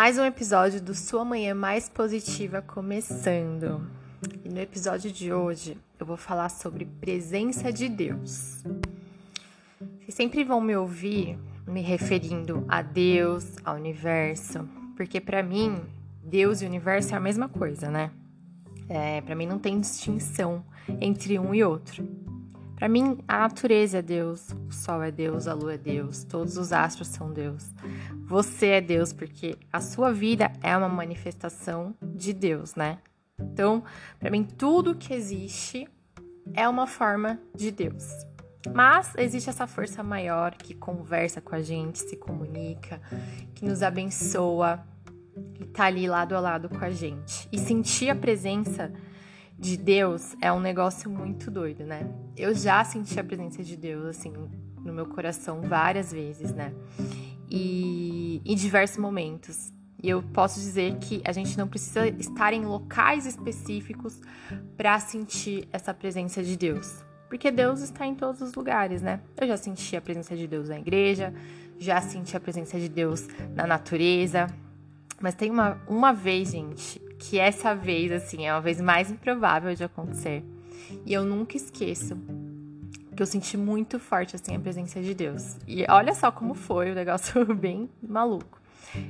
Mais um episódio do Sua Manhã Mais Positiva começando. E no episódio de hoje eu vou falar sobre presença de Deus. Vocês sempre vão me ouvir me referindo a Deus, ao universo, porque para mim Deus e universo é a mesma coisa, né? É, para mim não tem distinção entre um e outro. Para mim, a natureza é Deus, o sol é Deus, a lua é Deus, todos os astros são Deus. Você é Deus porque a sua vida é uma manifestação de Deus, né? Então, para mim, tudo que existe é uma forma de Deus. Mas existe essa força maior que conversa com a gente, se comunica, que nos abençoa, que tá ali lado a lado com a gente. E sentir a presença de Deus é um negócio muito doido, né? Eu já senti a presença de Deus, assim, no meu coração várias vezes, né? E em diversos momentos. E eu posso dizer que a gente não precisa estar em locais específicos para sentir essa presença de Deus. Porque Deus está em todos os lugares, né? Eu já senti a presença de Deus na igreja, já senti a presença de Deus na natureza. Mas tem uma, uma vez, gente, que essa vez, assim, é uma vez mais improvável de acontecer. E eu nunca esqueço que eu senti muito forte, assim, a presença de Deus. E olha só como foi, o negócio bem maluco.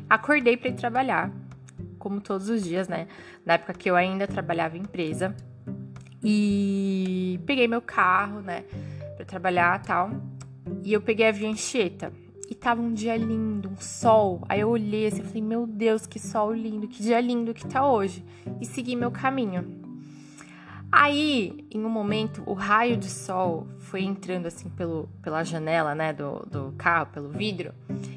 Acordei para ir trabalhar, como todos os dias, né? Na época que eu ainda trabalhava em empresa. E peguei meu carro, né, para trabalhar tal. E eu peguei a Via Anchieta e tava um dia lindo, um sol. Aí eu olhei assim falei, meu Deus, que sol lindo, que dia lindo que tá hoje. E segui meu caminho. Aí, em um momento, o raio de sol foi entrando assim pelo, pela janela, né, do, do carro, pelo vidro,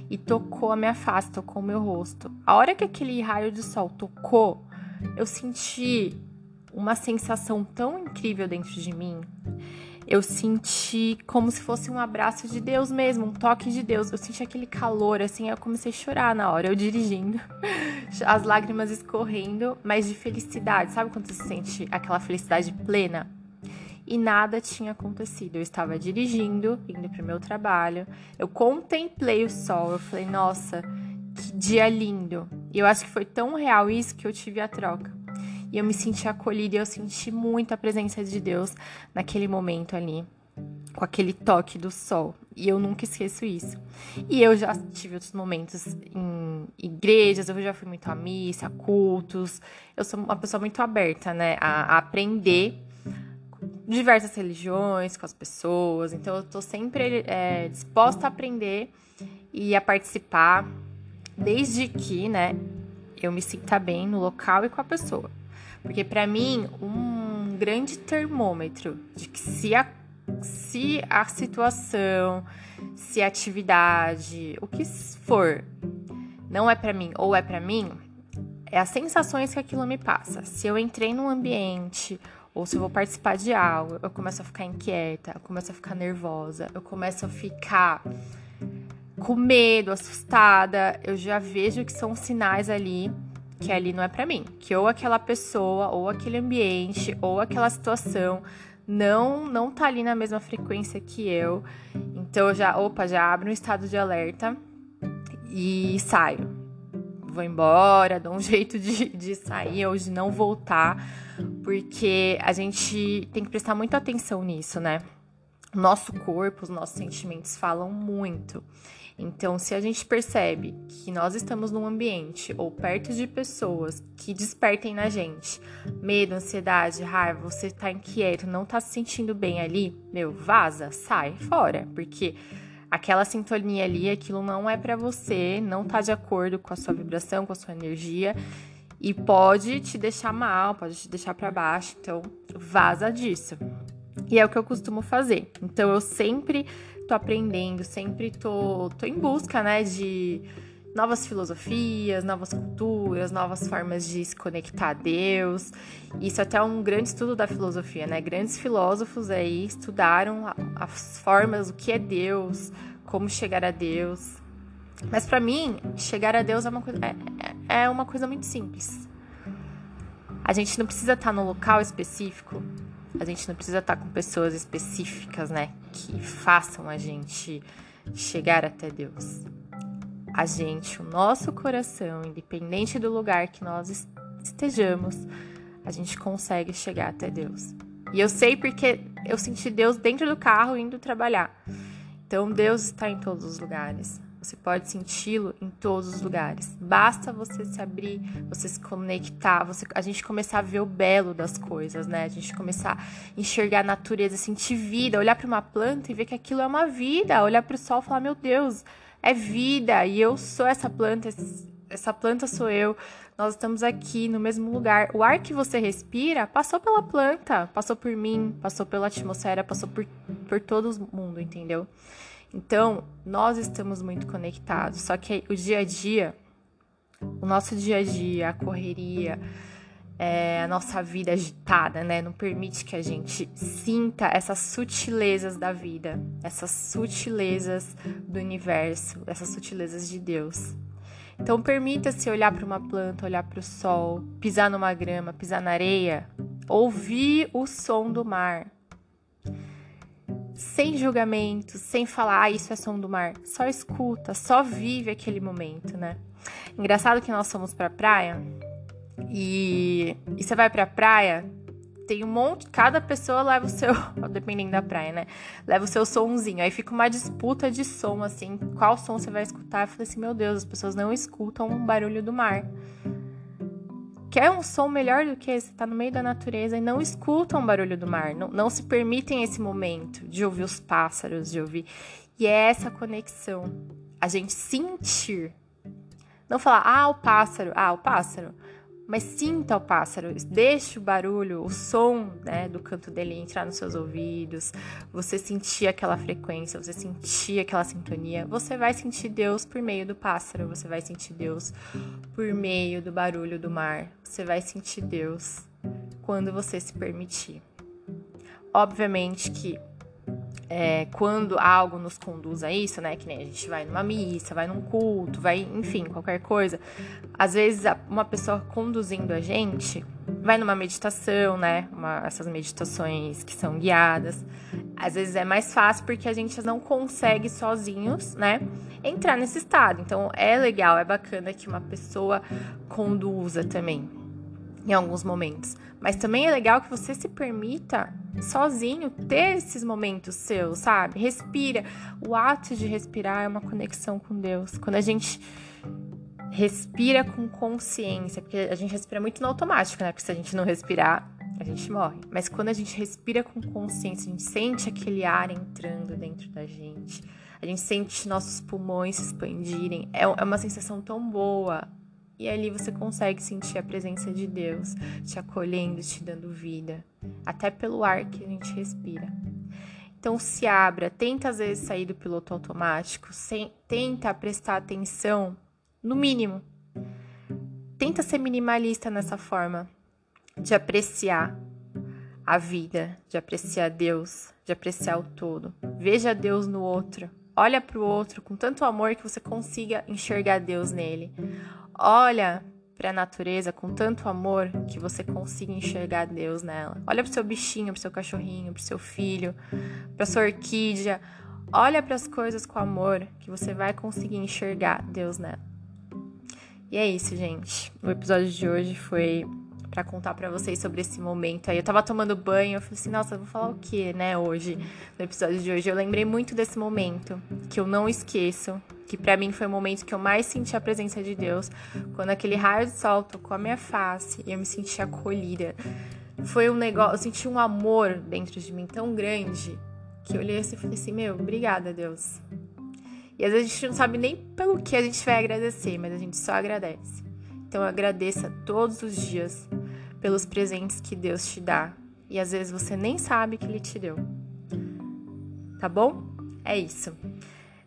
e tocou a minha face, tocou o meu rosto. A hora que aquele raio de sol tocou, eu senti uma sensação tão incrível dentro de mim eu senti como se fosse um abraço de Deus mesmo, um toque de Deus. Eu senti aquele calor, assim, eu comecei a chorar na hora, eu dirigindo, as lágrimas escorrendo, mas de felicidade. Sabe quando você sente aquela felicidade plena? E nada tinha acontecido. Eu estava dirigindo, indo para o meu trabalho. Eu contemplei o sol. Eu falei, nossa, que dia lindo. E eu acho que foi tão real isso que eu tive a troca. E eu me senti acolhida e eu senti muito a presença de Deus naquele momento ali, com aquele toque do sol. E eu nunca esqueço isso. E eu já tive outros momentos em igrejas, eu já fui muito à missa, a cultos. Eu sou uma pessoa muito aberta, né, a, a aprender diversas religiões, com as pessoas. Então, eu tô sempre é, disposta a aprender e a participar, desde que, né, eu me sinta bem no local e com a pessoa. Porque para mim, um grande termômetro de que se a, se a situação, se a atividade, o que for, não é para mim ou é para mim, é as sensações que aquilo me passa. Se eu entrei num ambiente ou se eu vou participar de algo, eu começo a ficar inquieta, eu começo a ficar nervosa, eu começo a ficar com medo, assustada, eu já vejo que são sinais ali que ali não é para mim, que ou aquela pessoa, ou aquele ambiente, ou aquela situação não não tá ali na mesma frequência que eu. Então eu já, opa, já abro um estado de alerta e saio. Vou embora, dou um jeito de, de sair ou de não voltar, porque a gente tem que prestar muita atenção nisso, né? Nosso corpo, os nossos sentimentos falam muito. Então, se a gente percebe que nós estamos num ambiente ou perto de pessoas que despertem na gente medo, ansiedade, raiva, você tá inquieto, não tá se sentindo bem ali, meu, vaza, sai fora, porque aquela sintonia ali, aquilo não é para você, não tá de acordo com a sua vibração, com a sua energia e pode te deixar mal, pode te deixar para baixo, então vaza disso. E é o que eu costumo fazer. Então eu sempre tô aprendendo, sempre tô, tô em busca, né, de novas filosofias, novas culturas, novas formas de se conectar a Deus. Isso até é um grande estudo da filosofia, né? Grandes filósofos aí estudaram as formas, o que é Deus, como chegar a Deus. Mas para mim, chegar a Deus é uma coisa, é, é uma coisa muito simples. A gente não precisa estar no local específico a gente não precisa estar com pessoas específicas, né, que façam a gente chegar até Deus. a gente, o nosso coração, independente do lugar que nós estejamos, a gente consegue chegar até Deus. E eu sei porque eu senti Deus dentro do carro indo trabalhar. Então Deus está em todos os lugares. Você pode senti-lo em todos os lugares. Basta você se abrir, você se conectar, você, a gente começar a ver o belo das coisas, né? A gente começar a enxergar a natureza, sentir vida, olhar para uma planta e ver que aquilo é uma vida, olhar para o sol e falar: meu Deus, é vida e eu sou essa planta, essa planta sou eu. Nós estamos aqui no mesmo lugar. O ar que você respira passou pela planta, passou por mim, passou pela atmosfera, passou por, por todo mundo, entendeu? Então, nós estamos muito conectados. Só que o dia a dia, o nosso dia a dia, a correria, é, a nossa vida agitada, né? Não permite que a gente sinta essas sutilezas da vida, essas sutilezas do universo, essas sutilezas de Deus. Então, permita-se olhar para uma planta, olhar para o sol, pisar numa grama, pisar na areia, ouvir o som do mar. Sem julgamento, sem falar, ah, isso é som do mar. Só escuta, só vive aquele momento, né? Engraçado que nós fomos para a praia e, e você vai pra praia, tem um monte, cada pessoa leva o seu, dependendo da praia, né? Leva o seu somzinho. Aí fica uma disputa de som, assim, qual som você vai escutar. Eu falei assim, meu Deus, as pessoas não escutam o barulho do mar. Quer um som melhor do que esse? Tá no meio da natureza e não escutam o barulho do mar. Não, não se permitem esse momento de ouvir os pássaros, de ouvir. E é essa conexão. A gente sentir. Não falar, ah, o pássaro, ah, o pássaro mas sinta o pássaro, deixe o barulho, o som né, do canto dele entrar nos seus ouvidos, você sentir aquela frequência, você sentir aquela sintonia, você vai sentir Deus por meio do pássaro, você vai sentir Deus por meio do barulho do mar, você vai sentir Deus quando você se permitir. Obviamente que é, quando algo nos conduz a isso, né? Que nem a gente vai numa missa, vai num culto, vai, enfim, qualquer coisa. Às vezes, uma pessoa conduzindo a gente vai numa meditação, né? Uma, essas meditações que são guiadas. Às vezes é mais fácil porque a gente não consegue sozinhos, né? Entrar nesse estado. Então é legal, é bacana que uma pessoa conduza também em alguns momentos. Mas também é legal que você se permita sozinho ter esses momentos seus, sabe? Respira. O ato de respirar é uma conexão com Deus. Quando a gente respira com consciência, porque a gente respira muito no automático, né? Porque se a gente não respirar, a gente morre. Mas quando a gente respira com consciência, a gente sente aquele ar entrando dentro da gente. A gente sente nossos pulmões se expandirem. É, é uma sensação tão boa. E ali você consegue sentir a presença de Deus te acolhendo, te dando vida, até pelo ar que a gente respira. Então se abra, tenta às vezes sair do piloto automático, sem, tenta prestar atenção, no mínimo. Tenta ser minimalista nessa forma de apreciar a vida, de apreciar Deus, de apreciar o todo. Veja Deus no outro. Olha para o outro com tanto amor que você consiga enxergar Deus nele. Olha para a natureza com tanto amor que você consiga enxergar Deus nela. Olha para o seu bichinho, para o seu cachorrinho, para o seu filho, para sua orquídea. Olha para as coisas com amor que você vai conseguir enxergar Deus nela. E é isso, gente. O episódio de hoje foi para contar para vocês sobre esse momento aí. Eu tava tomando banho, eu falei assim, nossa, eu vou falar o que, né, hoje, no episódio de hoje. Eu lembrei muito desse momento, que eu não esqueço, que para mim foi o momento que eu mais senti a presença de Deus, quando aquele raio de sol tocou a minha face e eu me senti acolhida. Foi um negócio, eu senti um amor dentro de mim tão grande que eu olhei assim e falei assim: Meu, obrigada, Deus. E às vezes a gente não sabe nem pelo que a gente vai agradecer, mas a gente só agradece. Então agradeça todos os dias pelos presentes que Deus te dá. E às vezes você nem sabe que Ele te deu. Tá bom? É isso.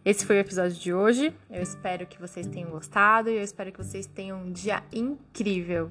Esse foi o episódio de hoje. Eu espero que vocês tenham gostado e eu espero que vocês tenham um dia incrível.